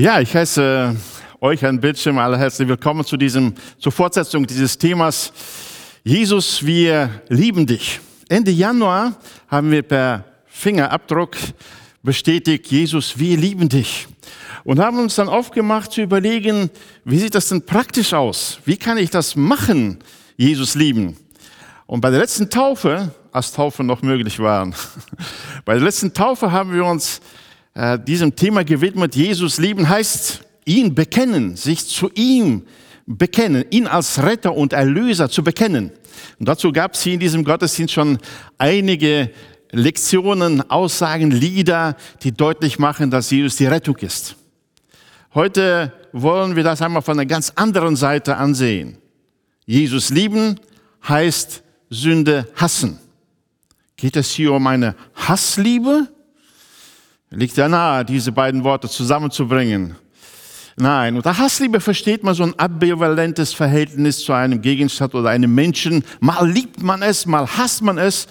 Ja, ich heiße euch an Bildschirm alle herzlich willkommen zu diesem, zur Fortsetzung dieses Themas. Jesus, wir lieben dich. Ende Januar haben wir per Fingerabdruck bestätigt, Jesus, wir lieben dich. Und haben uns dann aufgemacht zu überlegen, wie sieht das denn praktisch aus? Wie kann ich das machen, Jesus lieben? Und bei der letzten Taufe, als Taufe noch möglich waren, bei der letzten Taufe haben wir uns äh, diesem Thema gewidmet. Jesus lieben heißt ihn bekennen, sich zu ihm bekennen, ihn als Retter und Erlöser zu bekennen. Und dazu gab es hier in diesem Gottesdienst schon einige Lektionen, Aussagen, Lieder, die deutlich machen, dass Jesus die Rettung ist. Heute wollen wir das einmal von einer ganz anderen Seite ansehen. Jesus lieben heißt Sünde hassen. Geht es hier um eine Hassliebe? Liegt ja nahe, diese beiden Worte zusammenzubringen. Nein, unter Hassliebe versteht man so ein ambivalentes Verhältnis zu einem Gegenstand oder einem Menschen. Mal liebt man es, mal hasst man es.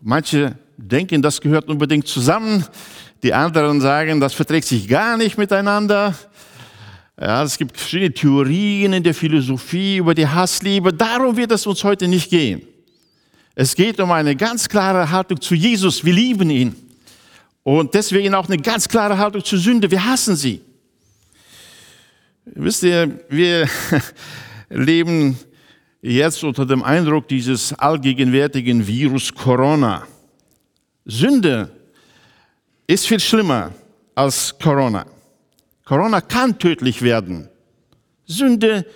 Manche denken, das gehört unbedingt zusammen. Die anderen sagen, das verträgt sich gar nicht miteinander. Ja, es gibt verschiedene Theorien in der Philosophie über die Hassliebe. Darum wird es uns heute nicht gehen. Es geht um eine ganz klare Haltung zu Jesus. Wir lieben ihn. Und deswegen auch eine ganz klare Haltung zur Sünde. Wir hassen sie. Wisst ihr, wir leben jetzt unter dem Eindruck dieses allgegenwärtigen Virus Corona. Sünde ist viel schlimmer als Corona. Corona kann tödlich werden. Sünde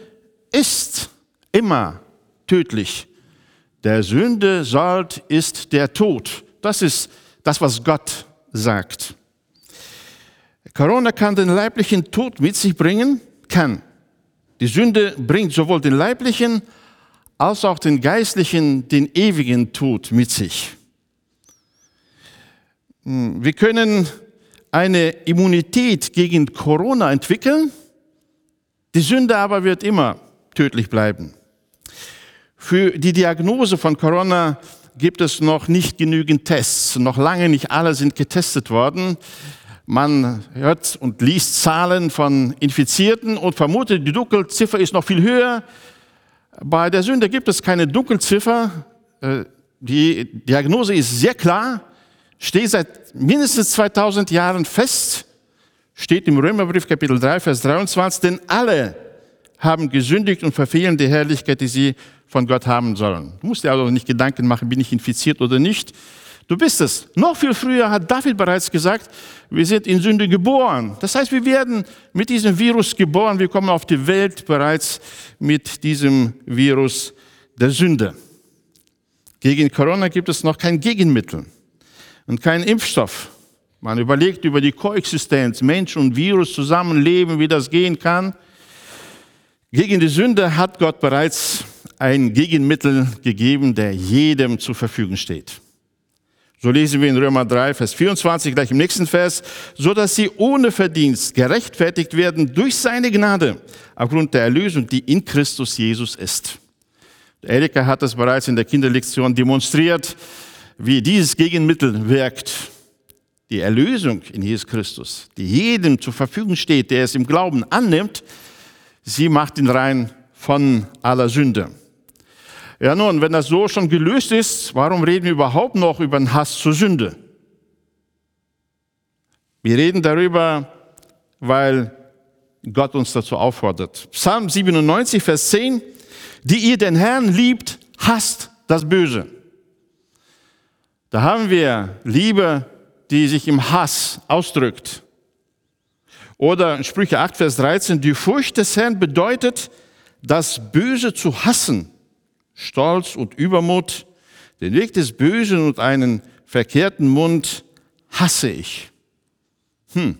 ist immer tödlich. Der Sünde Sold ist der Tod. Das ist das, was Gott sagt. Corona kann den leiblichen Tod mit sich bringen, kann. Die Sünde bringt sowohl den leiblichen als auch den geistlichen, den ewigen Tod mit sich. Hm, wir können eine Immunität gegen Corona entwickeln, die Sünde aber wird immer tödlich bleiben. Für die Diagnose von Corona gibt es noch nicht genügend Tests. Noch lange nicht alle sind getestet worden. Man hört und liest Zahlen von Infizierten und vermutet, die Dunkelziffer ist noch viel höher. Bei der Sünde gibt es keine Dunkelziffer. Äh, die Diagnose ist sehr klar, steht seit mindestens 2000 Jahren fest, steht im Römerbrief Kapitel 3, Vers 23, denn alle haben gesündigt und verfehlen die Herrlichkeit, die sie von Gott haben sollen. Du musst dir also nicht Gedanken machen, bin ich infiziert oder nicht. Du bist es. Noch viel früher hat David bereits gesagt, wir sind in Sünde geboren. Das heißt, wir werden mit diesem Virus geboren. Wir kommen auf die Welt bereits mit diesem Virus der Sünde. Gegen Corona gibt es noch kein Gegenmittel und keinen Impfstoff. Man überlegt über die Koexistenz, Mensch und Virus zusammenleben, wie das gehen kann. Gegen die Sünde hat Gott bereits ein Gegenmittel gegeben, der jedem zur Verfügung steht. So lesen wir in Römer 3, Vers 24, gleich im nächsten Vers, so dass sie ohne Verdienst gerechtfertigt werden durch seine Gnade, aufgrund der Erlösung, die in Christus Jesus ist. Erika hat es bereits in der Kinderlektion demonstriert, wie dieses Gegenmittel wirkt. Die Erlösung in Jesus Christus, die jedem zur Verfügung steht, der es im Glauben annimmt, sie macht ihn rein von aller Sünde. Ja nun, wenn das so schon gelöst ist, warum reden wir überhaupt noch über den Hass zur Sünde? Wir reden darüber, weil Gott uns dazu auffordert. Psalm 97, Vers 10, die ihr den Herrn liebt, hasst das Böse. Da haben wir Liebe, die sich im Hass ausdrückt. Oder Sprüche 8, Vers 13, die Furcht des Herrn bedeutet, das Böse zu hassen Stolz und Übermut, den Weg des Bösen und einen verkehrten Mund hasse ich. Hm.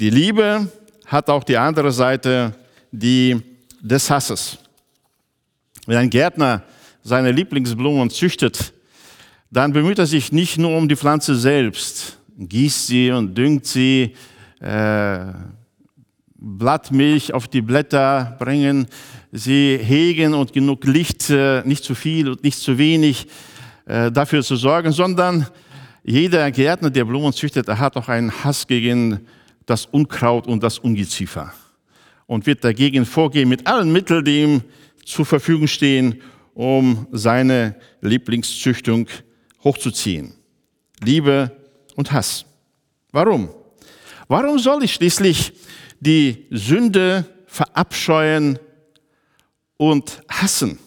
Die Liebe hat auch die andere Seite, die des Hasses. Wenn ein Gärtner seine Lieblingsblumen züchtet, dann bemüht er sich nicht nur um die Pflanze selbst, gießt sie und düngt sie, äh, Blattmilch auf die Blätter bringen, sie hegen und genug Licht, äh, nicht zu viel und nicht zu wenig, äh, dafür zu sorgen, sondern jeder Gärtner, der Blumen züchtet, hat auch einen Hass gegen das Unkraut und das Ungeziefer und wird dagegen vorgehen mit allen Mitteln, die ihm zur Verfügung stehen, um seine Lieblingszüchtung hochzuziehen. Liebe und Hass. Warum? Warum soll ich schließlich die Sünde verabscheuen und hassen?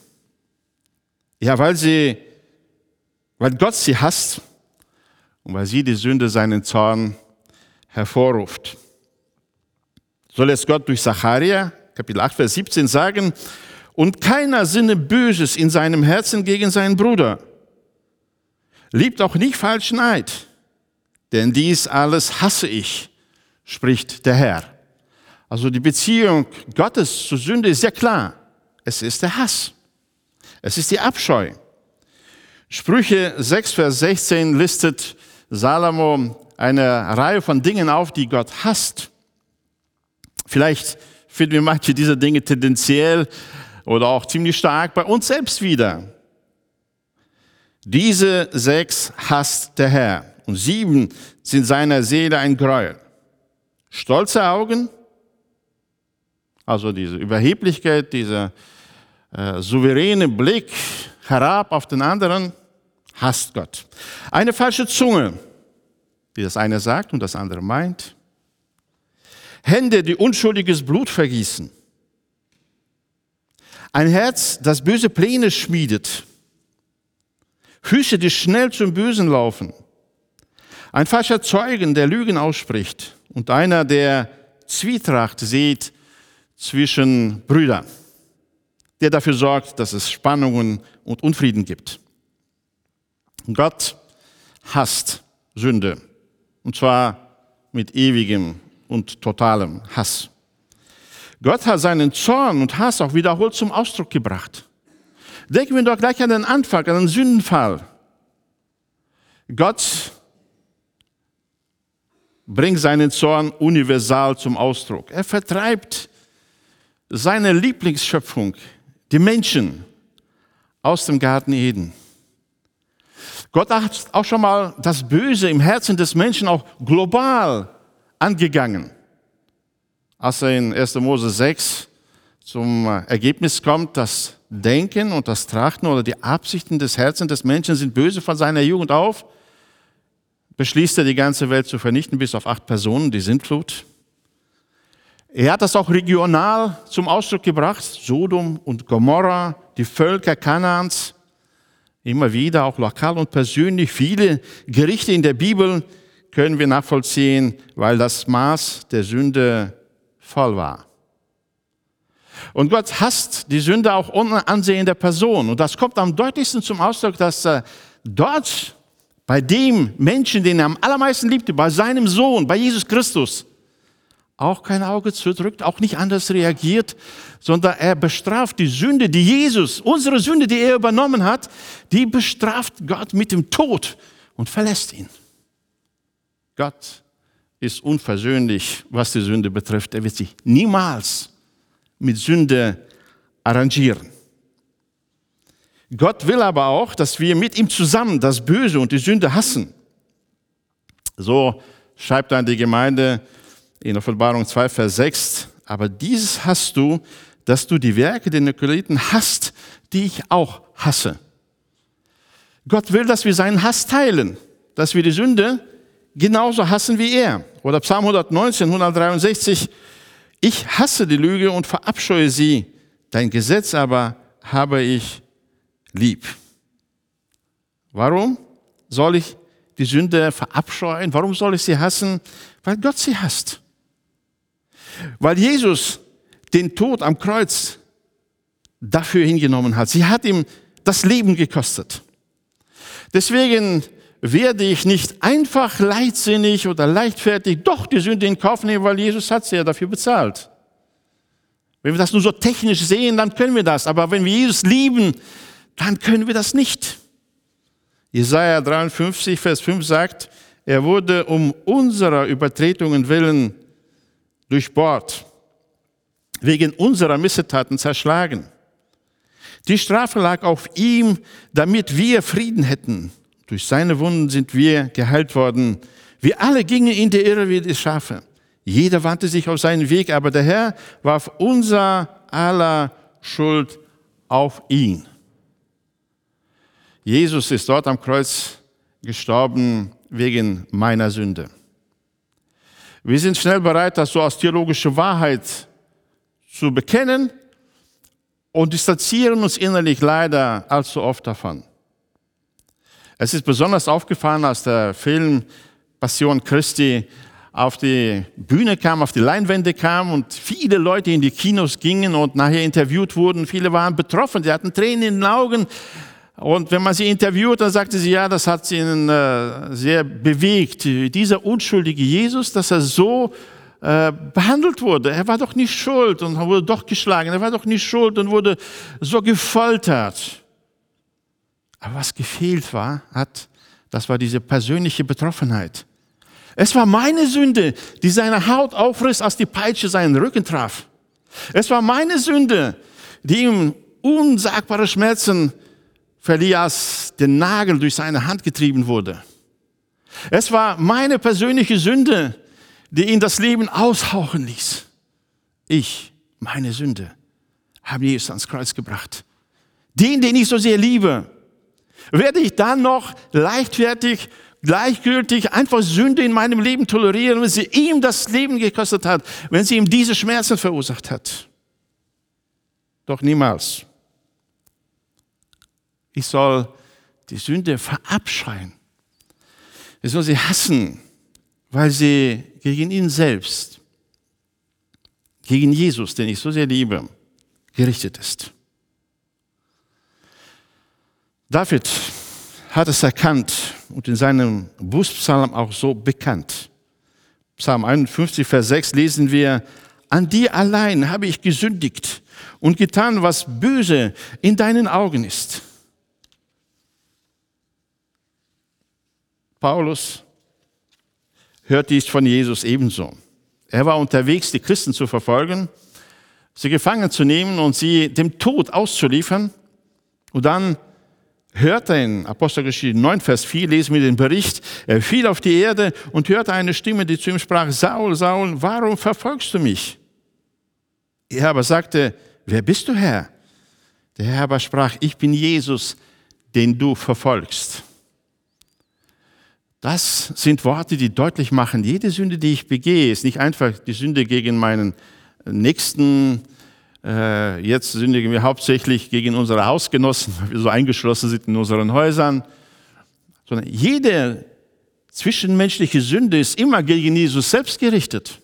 Ja, weil sie, weil Gott sie hasst und weil sie die Sünde seinen Zorn hervorruft. Soll es Gott durch Zacharia, Kapitel 8, Vers 17 sagen, und keiner sinne Böses in seinem Herzen gegen seinen Bruder. Liebt auch nicht falschen Eid, denn dies alles hasse ich, spricht der Herr. Also die Beziehung Gottes zur Sünde ist sehr klar. Es ist der Hass. Es ist die Abscheu. Sprüche 6, Vers 16 listet Salomo eine Reihe von Dingen auf, die Gott hasst. Vielleicht finden wir manche dieser Dinge tendenziell oder auch ziemlich stark bei uns selbst wieder. Diese sechs hasst der Herr und sieben sind seiner Seele ein Gräuel. Stolze Augen, also diese Überheblichkeit, dieser äh, souveräne Blick herab auf den anderen, hasst Gott. Eine falsche Zunge, die das eine sagt und das andere meint. Hände, die unschuldiges Blut vergießen. Ein Herz, das böse Pläne schmiedet. Füße, die schnell zum Bösen laufen. Ein falscher Zeugen, der Lügen ausspricht. Und einer, der Zwietracht sieht zwischen Brüdern. Der dafür sorgt, dass es Spannungen und Unfrieden gibt. Gott hasst Sünde. Und zwar mit ewigem und totalem Hass. Gott hat seinen Zorn und Hass auch wiederholt zum Ausdruck gebracht. Denken wir doch gleich an den Anfang, an den Sündenfall. Gott bringt seinen Zorn universal zum Ausdruck. Er vertreibt seine Lieblingsschöpfung, die Menschen, aus dem Garten Eden. Gott hat auch schon mal das Böse im Herzen des Menschen auch global angegangen. Als er in 1. Mose 6 zum Ergebnis kommt, das Denken und das Trachten oder die Absichten des Herzens des Menschen sind böse von seiner Jugend auf, beschließt er, die ganze Welt zu vernichten, bis auf acht Personen, die Sintflut. Er hat das auch regional zum Ausdruck gebracht, Sodom und Gomorra, die Völker Kanaans, immer wieder, auch lokal und persönlich. Viele Gerichte in der Bibel können wir nachvollziehen, weil das Maß der Sünde voll war. Und Gott hasst die Sünde auch ohne Ansehen der Person. Und das kommt am deutlichsten zum Ausdruck, dass er dort bei dem Menschen, den er am allermeisten liebte, bei seinem Sohn, bei Jesus Christus, auch kein Auge zudrückt, auch nicht anders reagiert, sondern er bestraft die Sünde, die Jesus, unsere Sünde, die er übernommen hat, die bestraft Gott mit dem Tod und verlässt ihn. Gott ist unversöhnlich, was die Sünde betrifft. Er wird sich niemals mit Sünde arrangieren. Gott will aber auch, dass wir mit ihm zusammen das Böse und die Sünde hassen. So schreibt dann die Gemeinde in Offenbarung 2, Vers 6, aber dieses hast du, dass du die Werke der Nikoliten hast, die ich auch hasse. Gott will, dass wir seinen Hass teilen, dass wir die Sünde genauso hassen wie er. Oder Psalm 119, 163, ich hasse die Lüge und verabscheue sie, dein Gesetz aber habe ich lieb. Warum soll ich die Sünde verabscheuen? Warum soll ich sie hassen? Weil Gott sie hasst. Weil Jesus den Tod am Kreuz dafür hingenommen hat. Sie hat ihm das Leben gekostet. Deswegen werde ich nicht einfach leichtsinnig oder leichtfertig doch die Sünde in Kauf nehmen, weil Jesus hat sie ja dafür bezahlt. Wenn wir das nur so technisch sehen, dann können wir das. Aber wenn wir Jesus lieben, dann können wir das nicht. Jesaja 53, Vers 5 sagt, er wurde um unserer Übertretungen willen durchbohrt, wegen unserer Missetaten zerschlagen. Die Strafe lag auf ihm, damit wir Frieden hätten. Durch seine Wunden sind wir geheilt worden. Wir alle gingen in die Irre wie die Schafe. Jeder wandte sich auf seinen Weg, aber der Herr warf unser aller Schuld auf ihn. Jesus ist dort am Kreuz gestorben wegen meiner Sünde. Wir sind schnell bereit, das so als theologische Wahrheit zu bekennen und distanzieren uns innerlich leider allzu oft davon. Es ist besonders aufgefallen, als der Film Passion Christi auf die Bühne kam, auf die Leinwände kam und viele Leute in die Kinos gingen und nachher interviewt wurden. Viele waren betroffen, sie hatten Tränen in den Augen. Und wenn man sie interviewt, dann sagte sie, ja, das hat sie äh, sehr bewegt. Dieser unschuldige Jesus, dass er so äh, behandelt wurde. Er war doch nicht schuld und wurde doch geschlagen. Er war doch nicht schuld und wurde so gefoltert. Aber was gefehlt war, hat, das war diese persönliche Betroffenheit. Es war meine Sünde, die seine Haut aufriss, als die Peitsche seinen Rücken traf. Es war meine Sünde, die ihm unsagbare Schmerzen als der Nagel durch seine Hand getrieben wurde. Es war meine persönliche Sünde, die ihn das Leben aushauchen ließ. Ich, meine Sünde, habe Jesus ans Kreuz gebracht. Den, den ich so sehr liebe, werde ich dann noch leichtfertig, gleichgültig einfach Sünde in meinem Leben tolerieren, wenn sie ihm das Leben gekostet hat, wenn sie ihm diese Schmerzen verursacht hat. Doch niemals. Ich soll die Sünde verabscheuen. Ich soll sie hassen, weil sie gegen ihn selbst, gegen Jesus, den ich so sehr liebe, gerichtet ist. David hat es erkannt und in seinem Bußpsalm auch so bekannt. Psalm 51, Vers 6 lesen wir, an dir allein habe ich gesündigt und getan, was böse in deinen Augen ist. Paulus hört dies von Jesus ebenso. Er war unterwegs, die Christen zu verfolgen, sie gefangen zu nehmen und sie dem Tod auszuliefern. Und dann hörte er in Apostelgeschichte 9, Vers 4, lesen wir den Bericht, er fiel auf die Erde und hörte eine Stimme, die zu ihm sprach, Saul, Saul, warum verfolgst du mich? Er aber sagte, wer bist du, Herr? Der Herr aber sprach, ich bin Jesus, den du verfolgst. Das sind Worte, die deutlich machen, jede Sünde, die ich begehe, ist nicht einfach die Sünde gegen meinen Nächsten. Äh, jetzt sündigen wir hauptsächlich gegen unsere Hausgenossen, weil wir so eingeschlossen sind in unseren Häusern. Sondern jede zwischenmenschliche Sünde ist immer gegen Jesus selbst gerichtet.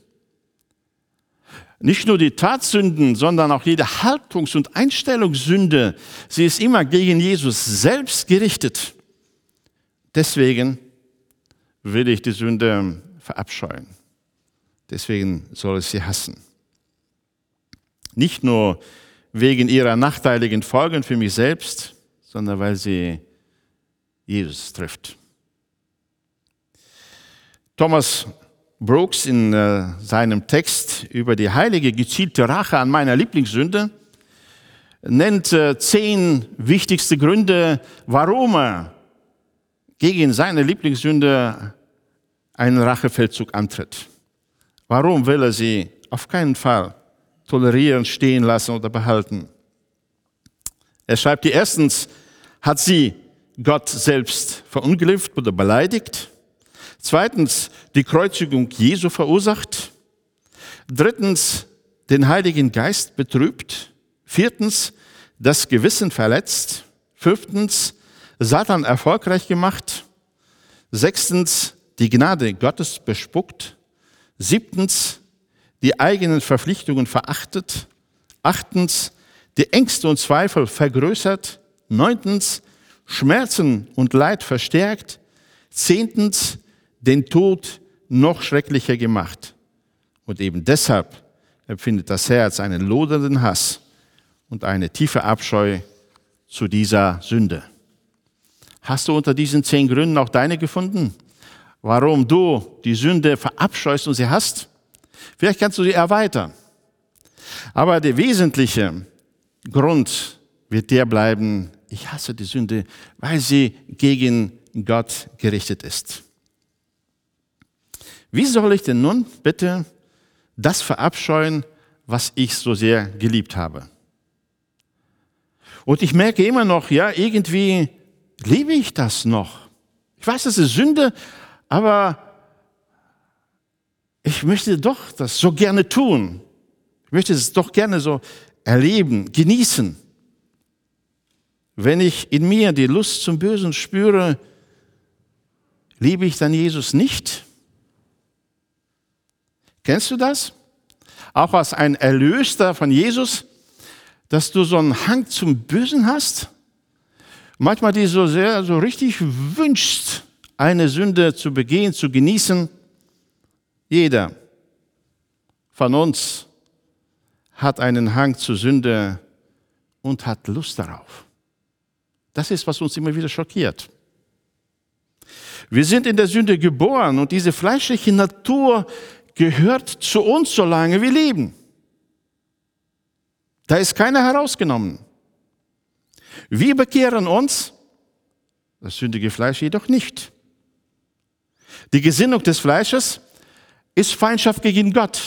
Nicht nur die Tatsünden, sondern auch jede Haltungs- und Einstellungssünde, sie ist immer gegen Jesus selbst gerichtet. Deswegen will ich die Sünde verabscheuen. Deswegen soll ich sie hassen. Nicht nur wegen ihrer nachteiligen Folgen für mich selbst, sondern weil sie Jesus trifft. Thomas Brooks in äh, seinem Text über die heilige gezielte Rache an meiner Lieblingssünde nennt äh, zehn wichtigste Gründe, warum er gegen seine Lieblingssünde einen Rachefeldzug antritt. Warum will er sie auf keinen Fall tolerieren, stehen lassen oder behalten? Er schreibt, die erstens hat sie Gott selbst verunglimpft oder beleidigt. Zweitens die Kreuzigung Jesu verursacht. Drittens den Heiligen Geist betrübt. Viertens das Gewissen verletzt. Fünftens Satan erfolgreich gemacht. Sechstens die Gnade Gottes bespuckt. Siebtens, die eigenen Verpflichtungen verachtet. Achtens, die Ängste und Zweifel vergrößert. Neuntens, Schmerzen und Leid verstärkt. Zehntens, den Tod noch schrecklicher gemacht. Und eben deshalb empfindet das Herz einen lodernden Hass und eine tiefe Abscheu zu dieser Sünde. Hast du unter diesen zehn Gründen auch deine gefunden? warum du die Sünde verabscheust und sie hast. Vielleicht kannst du sie erweitern. Aber der wesentliche Grund wird der bleiben, ich hasse die Sünde, weil sie gegen Gott gerichtet ist. Wie soll ich denn nun bitte das verabscheuen, was ich so sehr geliebt habe. Und ich merke immer noch, ja, irgendwie liebe ich das noch. Ich weiß, es ist Sünde, aber ich möchte doch das so gerne tun. Ich möchte es doch gerne so erleben, genießen. Wenn ich in mir die Lust zum Bösen spüre, liebe ich dann Jesus nicht? Kennst du das? Auch als ein Erlöster von Jesus, dass du so einen Hang zum Bösen hast? Manchmal die so sehr, so richtig wünschst, eine Sünde zu begehen, zu genießen. Jeder von uns hat einen Hang zur Sünde und hat Lust darauf. Das ist, was uns immer wieder schockiert. Wir sind in der Sünde geboren und diese fleischliche Natur gehört zu uns, solange wir leben. Da ist keiner herausgenommen. Wir bekehren uns, das sündige Fleisch jedoch nicht. Die Gesinnung des Fleisches ist Feindschaft gegen Gott.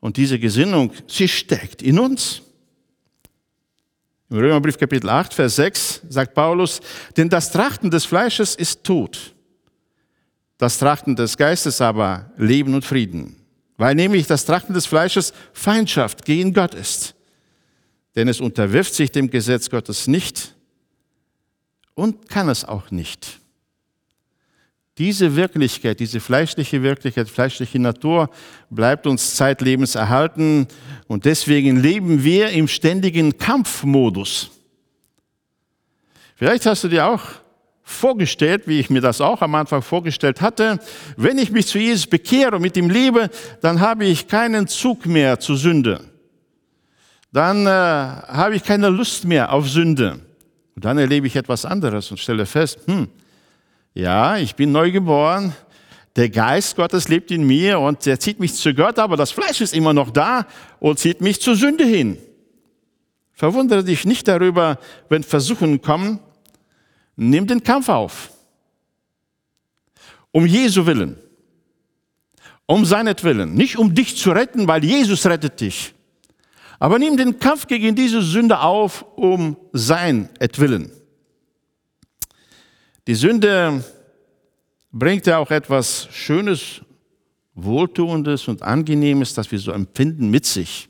Und diese Gesinnung, sie steckt in uns. Im Römerbrief Kapitel 8, Vers 6 sagt Paulus, denn das Trachten des Fleisches ist Tod, das Trachten des Geistes aber Leben und Frieden, weil nämlich das Trachten des Fleisches Feindschaft gegen Gott ist. Denn es unterwirft sich dem Gesetz Gottes nicht und kann es auch nicht. Diese Wirklichkeit, diese fleischliche Wirklichkeit, fleischliche Natur bleibt uns zeitlebens erhalten und deswegen leben wir im ständigen Kampfmodus. Vielleicht hast du dir auch vorgestellt, wie ich mir das auch am Anfang vorgestellt hatte, wenn ich mich zu Jesus bekehre und mit ihm lebe, dann habe ich keinen Zug mehr zur Sünde. Dann äh, habe ich keine Lust mehr auf Sünde. Und dann erlebe ich etwas anderes und stelle fest, hm, ja, ich bin neu geboren. Der Geist Gottes lebt in mir und der zieht mich zu Gott, aber das Fleisch ist immer noch da und zieht mich zur Sünde hin. Verwundere dich nicht darüber, wenn Versuchungen kommen. Nimm den Kampf auf. Um Jesu willen. Um seinetwillen. Nicht um dich zu retten, weil Jesus rettet dich. Aber nimm den Kampf gegen diese Sünde auf, um sein Etwillen. Die Sünde bringt ja auch etwas Schönes, Wohltuendes und Angenehmes, das wir so empfinden, mit sich.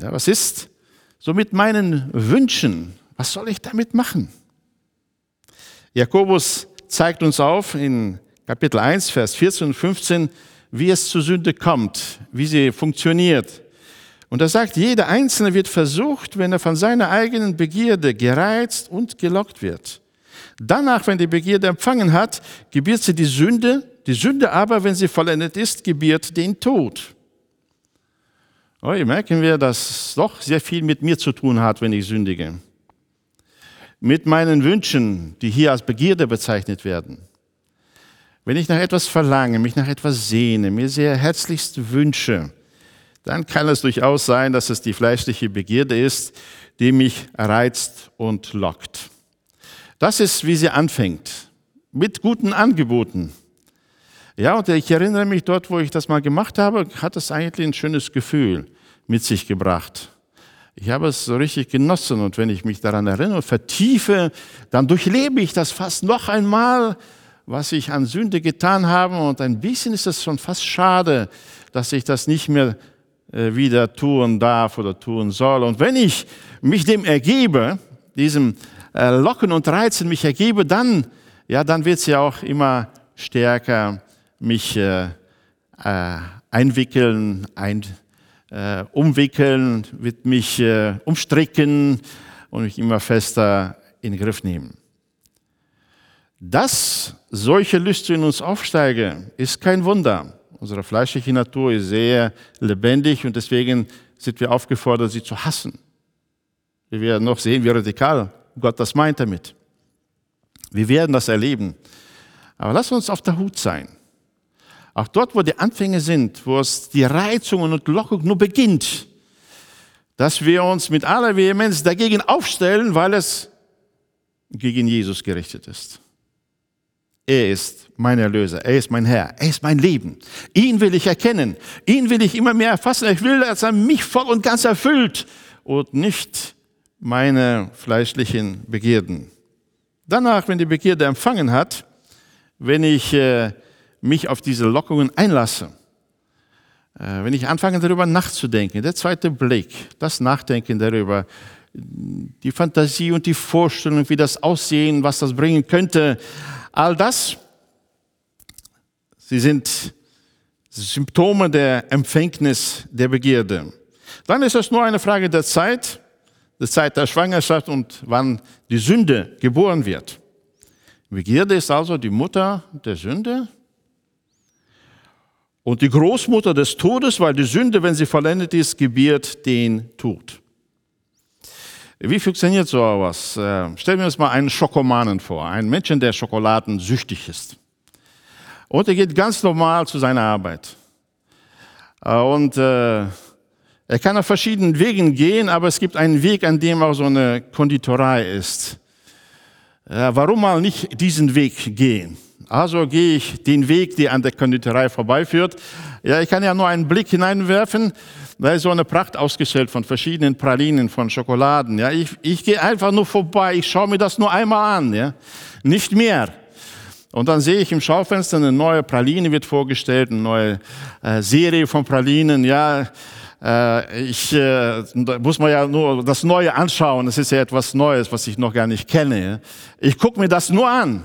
Ja, was ist so mit meinen Wünschen? Was soll ich damit machen? Jakobus zeigt uns auf in Kapitel 1, Vers 14 und 15, wie es zur Sünde kommt, wie sie funktioniert. Und er sagt, jeder Einzelne wird versucht, wenn er von seiner eigenen Begierde gereizt und gelockt wird. Danach, wenn die Begierde empfangen hat, gebiert sie die Sünde. Die Sünde aber, wenn sie vollendet ist, gebiert den Tod. Oh, hier merken wir, dass es doch sehr viel mit mir zu tun hat, wenn ich sündige. Mit meinen Wünschen, die hier als Begierde bezeichnet werden. Wenn ich nach etwas verlange, mich nach etwas sehne, mir sehr herzlichst wünsche, dann kann es durchaus sein, dass es die fleischliche Begierde ist, die mich reizt und lockt. Das ist, wie sie anfängt, mit guten Angeboten. Ja, und ich erinnere mich dort, wo ich das mal gemacht habe, hat es eigentlich ein schönes Gefühl mit sich gebracht. Ich habe es so richtig genossen und wenn ich mich daran erinnere und vertiefe, dann durchlebe ich das fast noch einmal, was ich an Sünde getan habe und ein bisschen ist es schon fast schade, dass ich das nicht mehr wieder tun darf oder tun soll. Und wenn ich mich dem ergebe, diesem äh, Locken und Reizen mich ergebe, dann, ja, dann wird sie auch immer stärker mich äh, äh, einwickeln, ein, äh, umwickeln, wird mich äh, umstricken und mich immer fester in den Griff nehmen. Dass solche Lüste in uns aufsteigen, ist kein Wunder. Unsere fleischliche Natur ist sehr lebendig und deswegen sind wir aufgefordert, sie zu hassen. Wir werden noch sehen, wie radikal Gott das meint damit. Wir werden das erleben. Aber lass uns auf der Hut sein. Auch dort, wo die Anfänge sind, wo es die Reizungen und Lockung nur beginnt, dass wir uns mit aller Vehemenz dagegen aufstellen, weil es gegen Jesus gerichtet ist. Er ist mein Erlöser, er ist mein Herr, er ist mein Leben. Ihn will ich erkennen, ihn will ich immer mehr erfassen. Ich will, dass er mich voll und ganz erfüllt und nicht meine fleischlichen Begierden. Danach, wenn die Begierde empfangen hat, wenn ich äh, mich auf diese Lockungen einlasse, äh, wenn ich anfange darüber nachzudenken, der zweite Blick, das Nachdenken darüber, die Fantasie und die Vorstellung, wie das aussehen, was das bringen könnte, all das, sie sind Symptome der Empfängnis der Begierde. Dann ist es nur eine Frage der Zeit, der Zeit der Schwangerschaft und wann die Sünde geboren wird. Begierde ist also die Mutter der Sünde und die Großmutter des Todes, weil die Sünde, wenn sie vollendet ist, gebiert den Tod. Wie funktioniert so etwas? Äh, stellen wir uns mal einen Schokomanen vor, einen Menschen, der schokoladensüchtig ist. Und er geht ganz normal zu seiner Arbeit. Äh, und äh, er kann auf verschiedenen Wegen gehen, aber es gibt einen Weg, an dem auch so eine Konditorei ist. Warum mal nicht diesen Weg gehen? Also gehe ich den Weg, der an der Konditorei vorbeiführt. Ja, ich kann ja nur einen Blick hineinwerfen. Da ist so eine Pracht ausgestellt von verschiedenen Pralinen, von Schokoladen. Ja, ich, ich gehe einfach nur vorbei. Ich schaue mir das nur einmal an. Ja, nicht mehr. Und dann sehe ich im Schaufenster eine neue Praline wird vorgestellt, eine neue äh, Serie von Pralinen. Ja, äh, ich äh, muss man ja nur das Neue anschauen. Das ist ja etwas Neues, was ich noch gar nicht kenne. Ich gucke mir das nur an.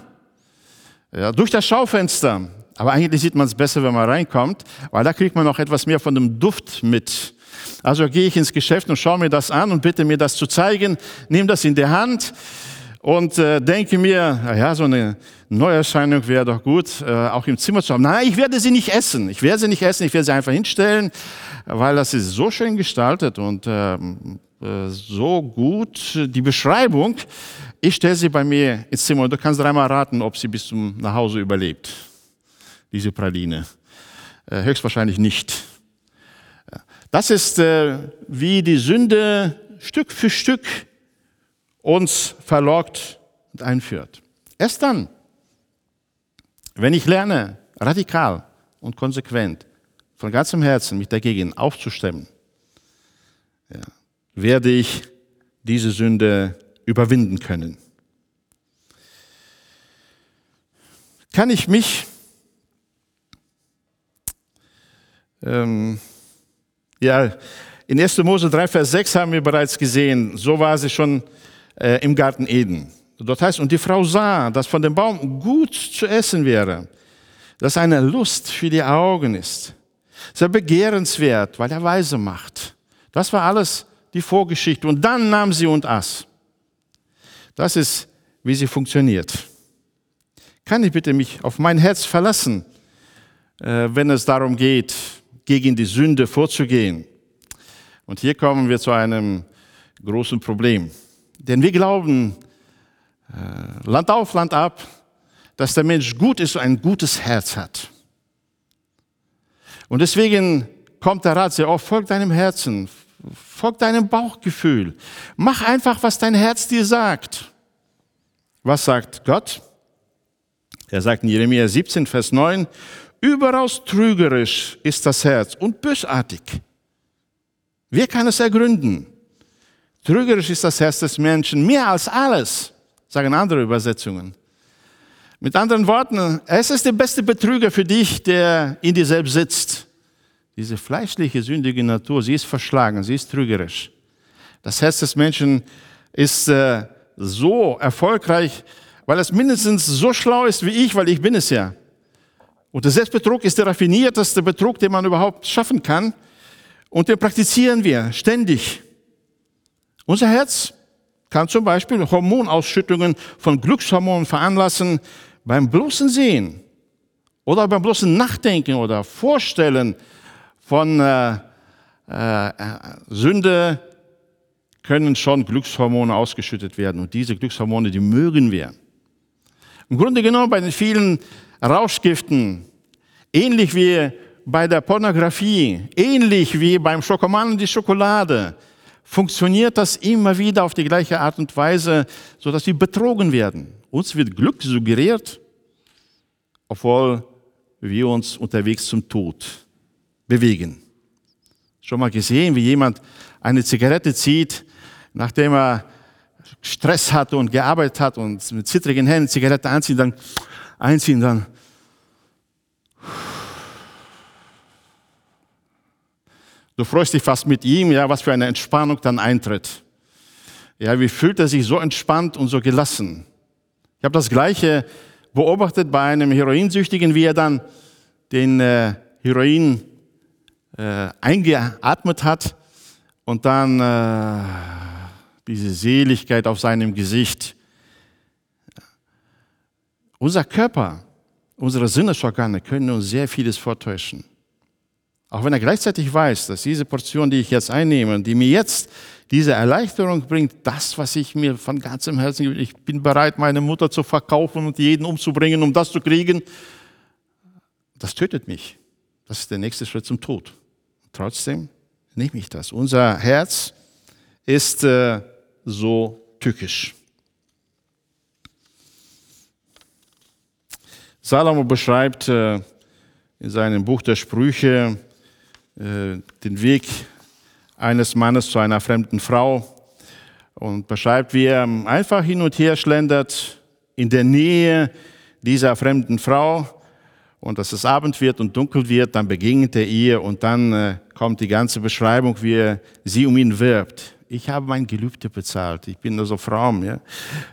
Ja, durch das Schaufenster. Aber eigentlich sieht man es besser, wenn man reinkommt, weil da kriegt man noch etwas mehr von dem Duft mit. Also gehe ich ins Geschäft und schaue mir das an und bitte mir das zu zeigen, nehme das in der Hand und äh, denke mir, ja, so eine Neuerscheinung wäre doch gut, äh, auch im Zimmer zu haben. Nein, ich werde sie nicht essen. Ich werde sie nicht essen, ich werde sie einfach hinstellen, weil das ist so schön gestaltet und äh, äh so gut. Die Beschreibung ich stelle sie bei mir ins Zimmer und du kannst dreimal raten, ob sie bis zum nach Hause überlebt. Diese Praline. Äh, höchstwahrscheinlich nicht. Das ist, äh, wie die Sünde Stück für Stück uns verlockt und einführt. Erst dann, wenn ich lerne, radikal und konsequent, von ganzem Herzen mich dagegen aufzustemmen, ja, werde ich diese Sünde überwinden können. Kann ich mich ähm, ja, in 1. Mose 3, Vers 6 haben wir bereits gesehen, so war sie schon äh, im Garten Eden. Dort heißt, und die Frau sah, dass von dem Baum gut zu essen wäre, dass eine Lust für die Augen ist, sehr begehrenswert, weil er weise macht. Das war alles die Vorgeschichte. Und dann nahm sie und aß. Das ist, wie sie funktioniert. Kann ich bitte mich auf mein Herz verlassen, äh, wenn es darum geht, gegen die Sünde vorzugehen? Und hier kommen wir zu einem großen Problem. Denn wir glauben, äh, Land auf, Land ab, dass der Mensch gut ist und ein gutes Herz hat. Und deswegen kommt der Rat sehr oft, folg deinem Herzen, Folg deinem Bauchgefühl. Mach einfach, was dein Herz dir sagt. Was sagt Gott? Er sagt in Jeremia 17, Vers 9, überaus trügerisch ist das Herz und bösartig. Wer kann es ergründen? Trügerisch ist das Herz des Menschen mehr als alles, sagen andere Übersetzungen. Mit anderen Worten, es ist der beste Betrüger für dich, der in dir selbst sitzt. Diese fleischliche, sündige Natur, sie ist verschlagen, sie ist trügerisch. Das Herz des Menschen ist äh, so erfolgreich, weil es mindestens so schlau ist wie ich, weil ich bin es ja. Und der Selbstbetrug ist der raffinierteste Betrug, den man überhaupt schaffen kann. Und den praktizieren wir ständig. Unser Herz kann zum Beispiel Hormonausschüttungen von Glückshormonen veranlassen beim bloßen Sehen oder beim bloßen Nachdenken oder Vorstellen von äh, äh, Sünde können schon Glückshormone ausgeschüttet werden. Und diese Glückshormone, die mögen wir. Im Grunde genommen bei den vielen Rauschgiften, ähnlich wie bei der Pornografie, ähnlich wie beim Schokoman und die Schokolade, funktioniert das immer wieder auf die gleiche Art und Weise, sodass wir betrogen werden. Uns wird Glück suggeriert, obwohl wir uns unterwegs zum Tod bewegen. Schon mal gesehen, wie jemand eine Zigarette zieht, nachdem er Stress hatte und gearbeitet hat und mit zittrigen Händen Zigarette einziehen, dann einziehen, dann Du freust dich fast mit ihm, ja, was für eine Entspannung dann eintritt. Ja, wie fühlt er sich so entspannt und so gelassen? Ich habe das Gleiche beobachtet bei einem Heroinsüchtigen, wie er dann den äh, Heroin äh, eingeatmet hat und dann äh, diese Seligkeit auf seinem Gesicht. Unser Körper, unsere Sinnesorgane können uns sehr vieles vortäuschen. Auch wenn er gleichzeitig weiß, dass diese Portion, die ich jetzt einnehme, die mir jetzt diese Erleichterung bringt, das, was ich mir von ganzem Herzen gebe, ich bin bereit, meine Mutter zu verkaufen und jeden umzubringen, um das zu kriegen, das tötet mich. Das ist der nächste Schritt zum Tod. Trotzdem nehme ich das. Unser Herz ist äh, so tückisch. Salomo beschreibt äh, in seinem Buch der Sprüche, den Weg eines Mannes zu einer fremden Frau. Und beschreibt, wie er einfach hin und her schlendert in der Nähe dieser fremden Frau. Und dass es Abend wird und dunkel wird, dann begegnet er ihr und dann äh, kommt die ganze Beschreibung, wie er sie um ihn wirbt ich habe mein Gelübde bezahlt. Ich bin also fromm. Ja?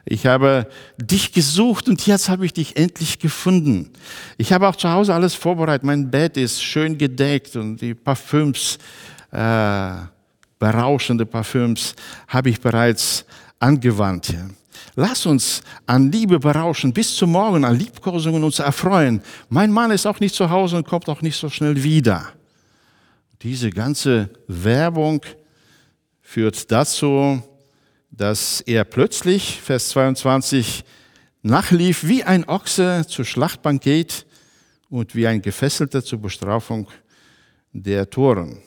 Ich habe dich gesucht und jetzt habe ich dich endlich gefunden. Ich habe auch zu Hause alles vorbereitet. Mein Bett ist schön gedeckt und die Parfüms, äh, berauschende Parfüms, habe ich bereits angewandt. Ja? Lass uns an Liebe berauschen bis zum Morgen, an Liebkosungen uns erfreuen. Mein Mann ist auch nicht zu Hause und kommt auch nicht so schnell wieder. Diese ganze Werbung, führt dazu, dass er plötzlich, Vers 22, nachlief wie ein Ochse zur Schlachtbank geht und wie ein Gefesselter zur Bestrafung der Toren.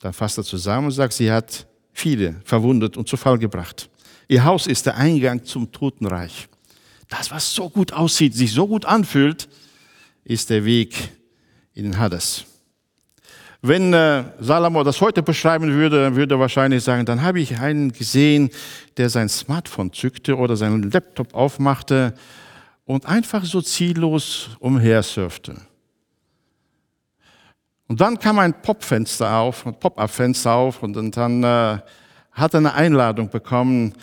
Dann fasst er zusammen und sagt, sie hat viele verwundet und zu Fall gebracht. Ihr Haus ist der Eingang zum Totenreich. Das, was so gut aussieht, sich so gut anfühlt, ist der Weg in den Hades. Wenn äh, Salomo das heute beschreiben würde, würde er wahrscheinlich sagen, dann habe ich einen gesehen, der sein Smartphone zückte oder seinen Laptop aufmachte und einfach so ziellos umhersurfte. Und dann kam ein Popfenster auf, ein Pop-up-Fenster auf und dann äh, hat er eine Einladung bekommen,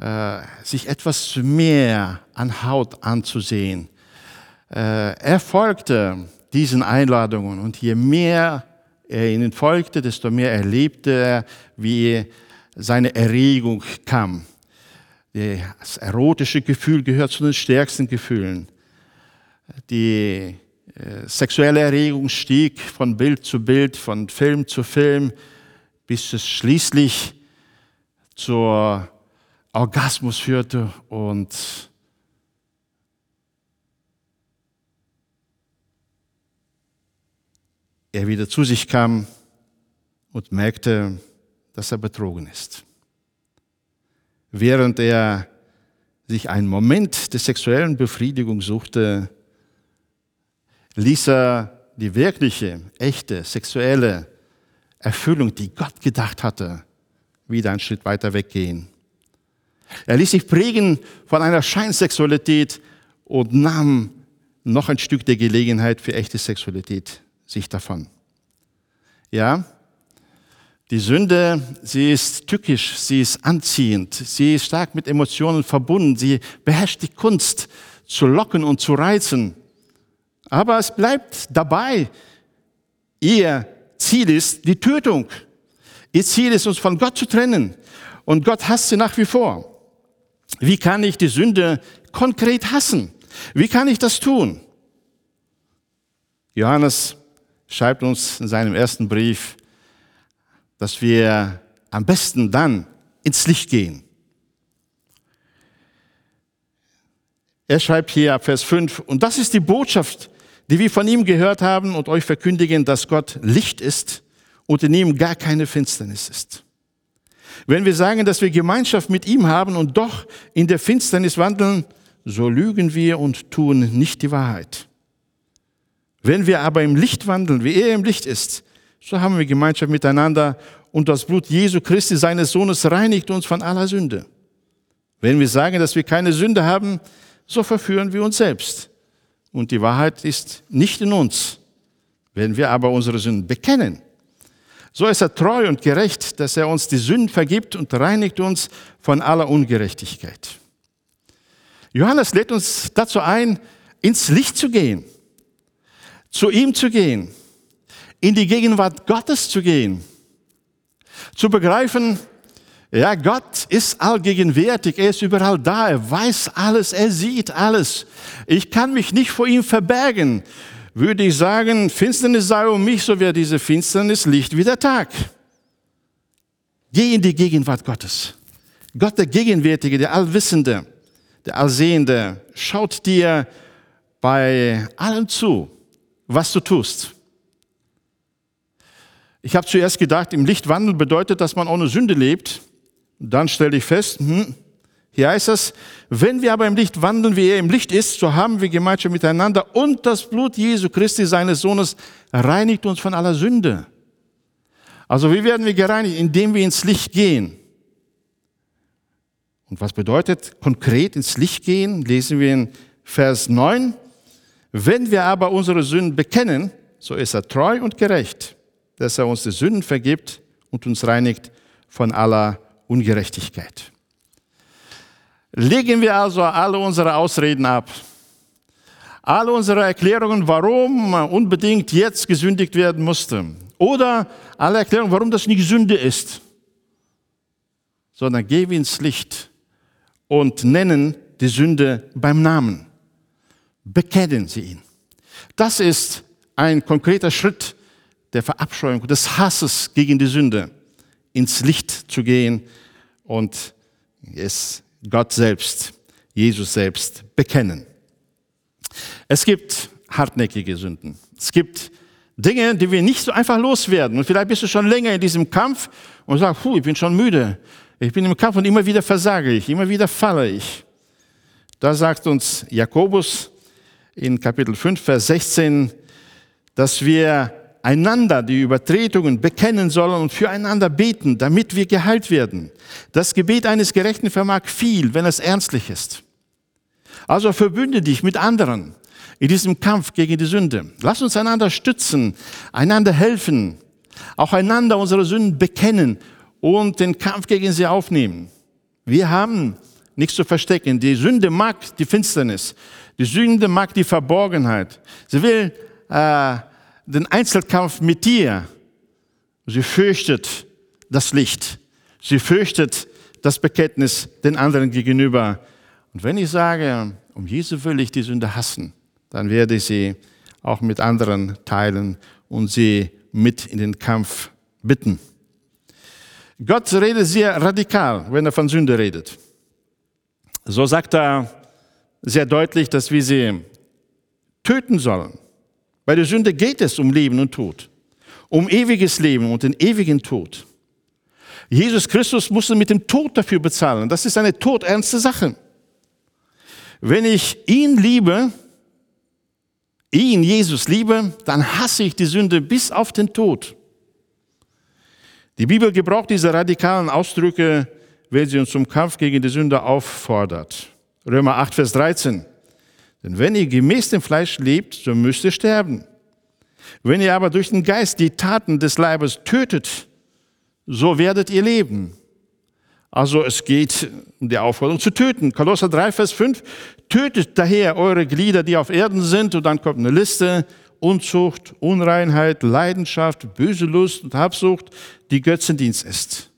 äh, sich etwas mehr an Haut anzusehen. Äh, er folgte diesen Einladungen und je mehr er ihnen folgte, desto mehr erlebte er, wie seine Erregung kam. Das erotische Gefühl gehört zu den stärksten Gefühlen. Die äh, sexuelle Erregung stieg von Bild zu Bild, von Film zu Film, bis es schließlich zur Orgasmus führte und er wieder zu sich kam und merkte, dass er betrogen ist. Während er sich einen Moment der sexuellen Befriedigung suchte, ließ er die wirkliche, echte, sexuelle Erfüllung, die Gott gedacht hatte, wieder einen Schritt weiter weggehen. Er ließ sich prägen von einer Scheinsexualität und nahm noch ein Stück der Gelegenheit für echte Sexualität sich davon. Ja, die Sünde, sie ist tückisch, sie ist anziehend, sie ist stark mit Emotionen verbunden, sie beherrscht die Kunst zu locken und zu reizen. Aber es bleibt dabei, ihr Ziel ist die Tötung. Ihr Ziel ist, uns von Gott zu trennen. Und Gott hasst sie nach wie vor. Wie kann ich die Sünde konkret hassen? Wie kann ich das tun? Johannes schreibt uns in seinem ersten Brief, dass wir am besten dann ins Licht gehen. Er schreibt hier ab Vers 5, und das ist die Botschaft, die wir von ihm gehört haben und euch verkündigen, dass Gott Licht ist und in ihm gar keine Finsternis ist. Wenn wir sagen, dass wir Gemeinschaft mit ihm haben und doch in der Finsternis wandeln, so lügen wir und tun nicht die Wahrheit. Wenn wir aber im Licht wandeln, wie er im Licht ist, so haben wir Gemeinschaft miteinander und das Blut Jesu Christi, seines Sohnes, reinigt uns von aller Sünde. Wenn wir sagen, dass wir keine Sünde haben, so verführen wir uns selbst. Und die Wahrheit ist nicht in uns. Wenn wir aber unsere Sünden bekennen, so ist er treu und gerecht, dass er uns die Sünden vergibt und reinigt uns von aller Ungerechtigkeit. Johannes lädt uns dazu ein, ins Licht zu gehen, zu ihm zu gehen, in die Gegenwart Gottes zu gehen, zu begreifen, ja, Gott ist allgegenwärtig, er ist überall da, er weiß alles, er sieht alles. Ich kann mich nicht vor ihm verbergen. Würde ich sagen, Finsternis sei um mich, so wäre diese Finsternis Licht wie der Tag. Geh in die Gegenwart Gottes. Gott, der Gegenwärtige, der Allwissende, der Allsehende, schaut dir bei allem zu, was du tust. Ich habe zuerst gedacht, im Licht wandeln bedeutet, dass man ohne Sünde lebt. Dann stelle ich fest, hm, hier heißt es, wenn wir aber im Licht wandeln, wie er im Licht ist, so haben wir Gemeinschaft miteinander und das Blut Jesu Christi, seines Sohnes, reinigt uns von aller Sünde. Also wie werden wir gereinigt? Indem wir ins Licht gehen. Und was bedeutet konkret ins Licht gehen? Lesen wir in Vers 9. Wenn wir aber unsere Sünden bekennen, so ist er treu und gerecht, dass er uns die Sünden vergibt und uns reinigt von aller Ungerechtigkeit. Legen wir also alle unsere Ausreden ab. Alle unsere Erklärungen, warum unbedingt jetzt gesündigt werden musste. Oder alle Erklärungen, warum das nicht Sünde ist. Sondern gehen wir ins Licht und nennen die Sünde beim Namen. Bekennen Sie ihn. Das ist ein konkreter Schritt der Verabscheuung, des Hasses gegen die Sünde, ins Licht zu gehen und es Gott selbst, Jesus selbst bekennen. Es gibt hartnäckige Sünden. Es gibt Dinge, die wir nicht so einfach loswerden. Und vielleicht bist du schon länger in diesem Kampf und sagst, ich bin schon müde. Ich bin im Kampf und immer wieder versage ich, immer wieder falle ich. Da sagt uns Jakobus in Kapitel 5, Vers 16, dass wir einander die Übertretungen bekennen sollen und füreinander beten, damit wir geheilt werden. Das Gebet eines Gerechten vermag viel, wenn es ernstlich ist. Also verbünde dich mit anderen in diesem Kampf gegen die Sünde. Lass uns einander stützen, einander helfen, auch einander unsere Sünden bekennen und den Kampf gegen sie aufnehmen. Wir haben nichts zu verstecken. Die Sünde mag die Finsternis. Die Sünde mag die Verborgenheit. Sie will äh, den Einzelkampf mit dir. Sie fürchtet das Licht. Sie fürchtet das Bekenntnis den anderen gegenüber. Und wenn ich sage, um Jesu will ich die Sünde hassen, dann werde ich sie auch mit anderen teilen und sie mit in den Kampf bitten. Gott redet sehr radikal, wenn er von Sünde redet. So sagt er sehr deutlich, dass wir sie töten sollen. Bei der Sünde geht es um Leben und Tod, um ewiges Leben und den ewigen Tod. Jesus Christus musste mit dem Tod dafür bezahlen. Das ist eine todernste Sache. Wenn ich ihn liebe, ihn, Jesus, liebe, dann hasse ich die Sünde bis auf den Tod. Die Bibel gebraucht diese radikalen Ausdrücke, wenn sie uns zum Kampf gegen die Sünde auffordert. Römer 8, Vers 13. Denn wenn ihr gemäß dem Fleisch lebt, so müsst ihr sterben. Wenn ihr aber durch den Geist die Taten des Leibes tötet, so werdet ihr leben. Also es geht um die Aufforderung zu töten. Kolosser 3, Vers 5. Tötet daher eure Glieder, die auf Erden sind. Und dann kommt eine Liste. Unzucht, Unreinheit, Leidenschaft, böse Lust und Habsucht, die Götzendienst ist.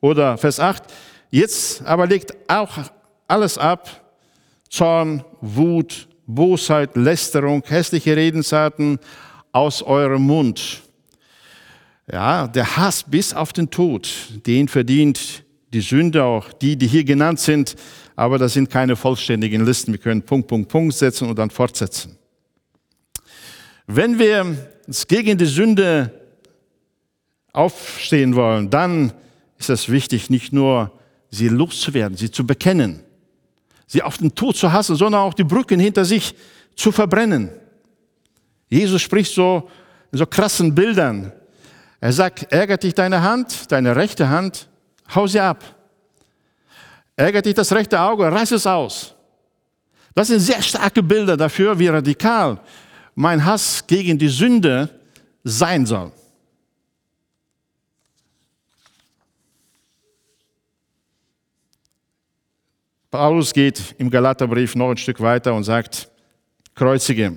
Oder Vers 8. Jetzt aber legt auch alles ab, Zorn, Wut, Bosheit, Lästerung, hässliche Redensarten aus eurem Mund. Ja, der Hass bis auf den Tod, den verdient die Sünde auch, die, die hier genannt sind, aber das sind keine vollständigen Listen. Wir können Punkt, Punkt, Punkt setzen und dann fortsetzen. Wenn wir uns gegen die Sünde aufstehen wollen, dann ist es wichtig, nicht nur sie loszuwerden, sie zu bekennen, sie auf den Tod zu hassen, sondern auch die Brücken hinter sich zu verbrennen. Jesus spricht so in so krassen Bildern. Er sagt, ärgert dich deine Hand, deine rechte Hand, hau sie ab. Ärgert dich das rechte Auge, reiß es aus. Das sind sehr starke Bilder dafür, wie radikal mein Hass gegen die Sünde sein soll. Paulus geht im Galaterbrief noch ein Stück weiter und sagt, kreuzige.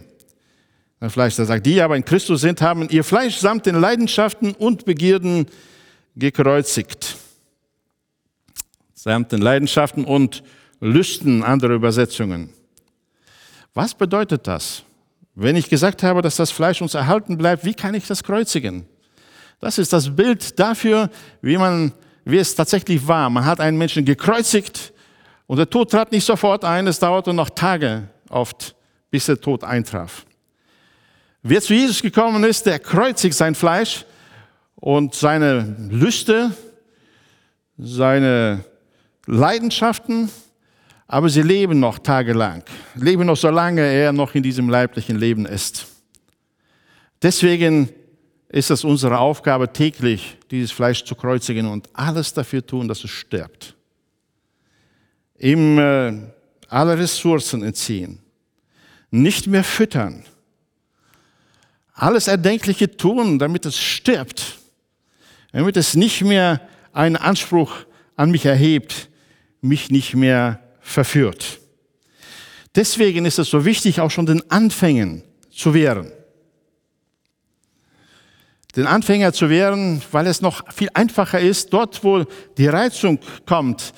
Ein Fleisch, der sagt, die aber in Christus sind, haben ihr Fleisch samt den Leidenschaften und Begierden gekreuzigt. Samt den Leidenschaften und Lüsten, andere Übersetzungen. Was bedeutet das? Wenn ich gesagt habe, dass das Fleisch uns erhalten bleibt, wie kann ich das kreuzigen? Das ist das Bild dafür, wie man, wie es tatsächlich war. Man hat einen Menschen gekreuzigt und der Tod trat nicht sofort ein. Es dauerte noch Tage oft, bis der Tod eintraf. Wer zu Jesus gekommen ist, der kreuzigt sein Fleisch und seine Lüste, seine Leidenschaften, aber sie leben noch tagelang, leben noch solange er noch in diesem leiblichen Leben ist. Deswegen ist es unsere Aufgabe, täglich dieses Fleisch zu kreuzigen und alles dafür tun, dass es stirbt. Ihm äh, alle Ressourcen entziehen, nicht mehr füttern, alles Erdenkliche tun, damit es stirbt, damit es nicht mehr einen Anspruch an mich erhebt, mich nicht mehr verführt. Deswegen ist es so wichtig, auch schon den Anfängen zu wehren. Den Anfänger zu wehren, weil es noch viel einfacher ist, dort wo die Reizung kommt,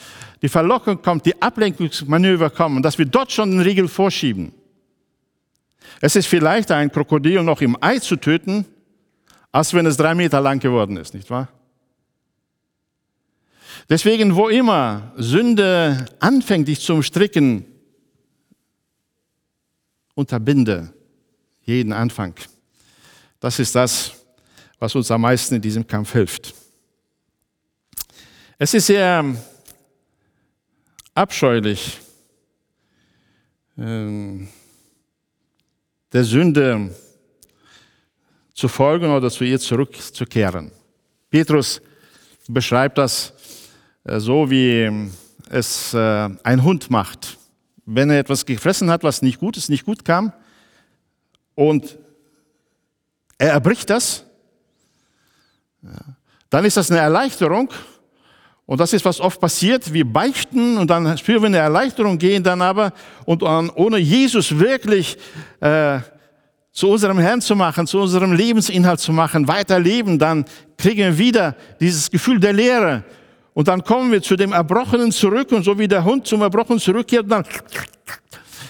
die Verlockung kommt, die Ablenkungsmanöver kommen, dass wir dort schon den Riegel vorschieben. Es ist vielleicht ein Krokodil noch im Ei zu töten, als wenn es drei Meter lang geworden ist, nicht wahr? Deswegen, wo immer Sünde anfängt, dich zu umstricken, unterbinde jeden Anfang. Das ist das, was uns am meisten in diesem Kampf hilft. Es ist sehr abscheulich, ähm, der Sünde zu folgen oder zu ihr zurückzukehren. Petrus beschreibt das äh, so wie es äh, ein Hund macht. Wenn er etwas gefressen hat, was nicht gut ist, nicht gut kam, und er erbricht das, dann ist das eine Erleichterung. Und das ist, was oft passiert. Wir beichten und dann spüren wir eine Erleichterung, gehen dann aber und ohne Jesus wirklich äh, zu unserem Herrn zu machen, zu unserem Lebensinhalt zu machen, weiterleben, dann kriegen wir wieder dieses Gefühl der Leere. Und dann kommen wir zu dem Erbrochenen zurück und so wie der Hund zum Erbrochenen zurückkehrt, dann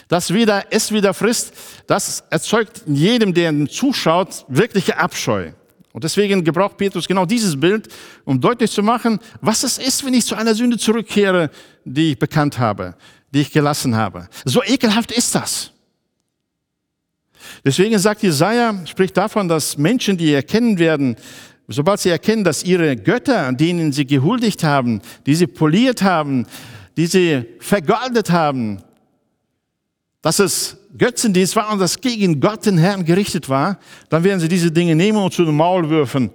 das wieder, es wieder frisst, das erzeugt jedem, der zuschaut, wirkliche Abscheu. Und deswegen gebraucht Petrus genau dieses Bild, um deutlich zu machen, was es ist, wenn ich zu einer Sünde zurückkehre, die ich bekannt habe, die ich gelassen habe. So ekelhaft ist das. Deswegen sagt Jesaja, spricht davon, dass Menschen, die erkennen werden, sobald sie erkennen, dass ihre Götter, denen sie gehuldigt haben, die sie poliert haben, die sie vergoldet haben, dass es Götzendienst war und das gegen Gott, den Herrn, gerichtet war, dann werden sie diese Dinge nehmen und zu den Maulwürfen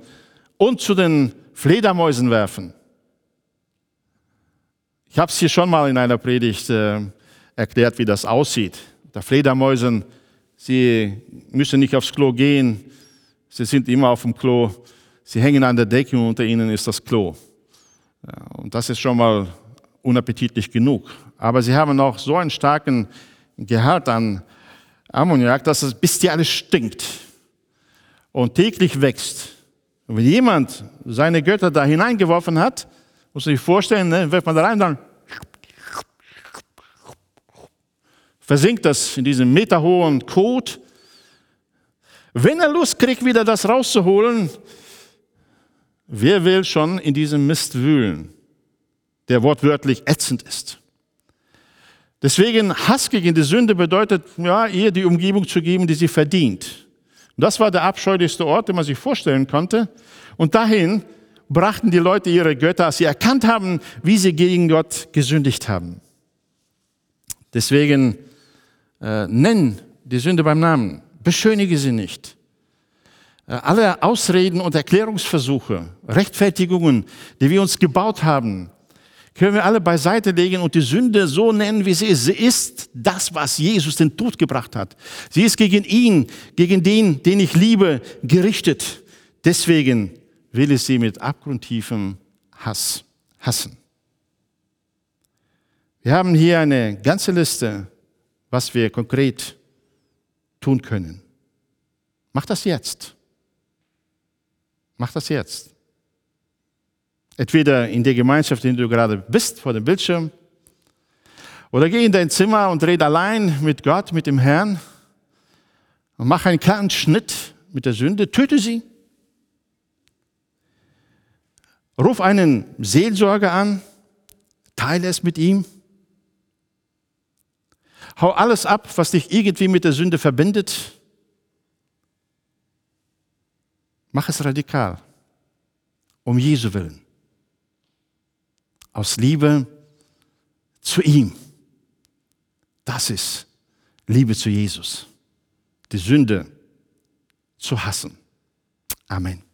und zu den Fledermäusen werfen. Ich habe es hier schon mal in einer Predigt äh, erklärt, wie das aussieht. Der Fledermäusen, sie müssen nicht aufs Klo gehen, sie sind immer auf dem Klo. Sie hängen an der Decke und unter ihnen ist das Klo. Ja, und das ist schon mal unappetitlich genug. Aber sie haben auch so einen starken Gehalt an Ammoniak, dass es bestialisch stinkt und täglich wächst. Und wenn jemand seine Götter da hineingeworfen hat, muss man sich vorstellen, ne, wirft man da rein, dann versinkt das in diesem meterhohen Kot. Wenn er Lust kriegt, wieder das rauszuholen, Wer will schon in diesem Mist wühlen, der wortwörtlich ätzend ist? Deswegen Hass gegen die Sünde bedeutet, ja, ihr die Umgebung zu geben, die sie verdient. Und das war der abscheulichste Ort, den man sich vorstellen konnte. Und dahin brachten die Leute ihre Götter, als sie erkannt haben, wie sie gegen Gott gesündigt haben. Deswegen äh, nenn die Sünde beim Namen. beschönige sie nicht. Äh, alle Ausreden und Erklärungsversuche, Rechtfertigungen, die wir uns gebaut haben, können wir alle beiseite legen und die Sünde so nennen, wie sie ist. Sie ist das, was Jesus den Tod gebracht hat. Sie ist gegen ihn, gegen den, den ich liebe, gerichtet. Deswegen will ich sie mit abgrundtiefem Hass hassen. Wir haben hier eine ganze Liste, was wir konkret tun können. Mach das jetzt. Mach das jetzt. Entweder in der Gemeinschaft, in der du gerade bist, vor dem Bildschirm, oder geh in dein Zimmer und red allein mit Gott, mit dem Herrn und mach einen kleinen Schnitt mit der Sünde, töte sie. Ruf einen Seelsorger an, teile es mit ihm. Hau alles ab, was dich irgendwie mit der Sünde verbindet. Mach es radikal, um Jesu willen. Aus Liebe zu ihm. Das ist Liebe zu Jesus. Die Sünde zu hassen. Amen.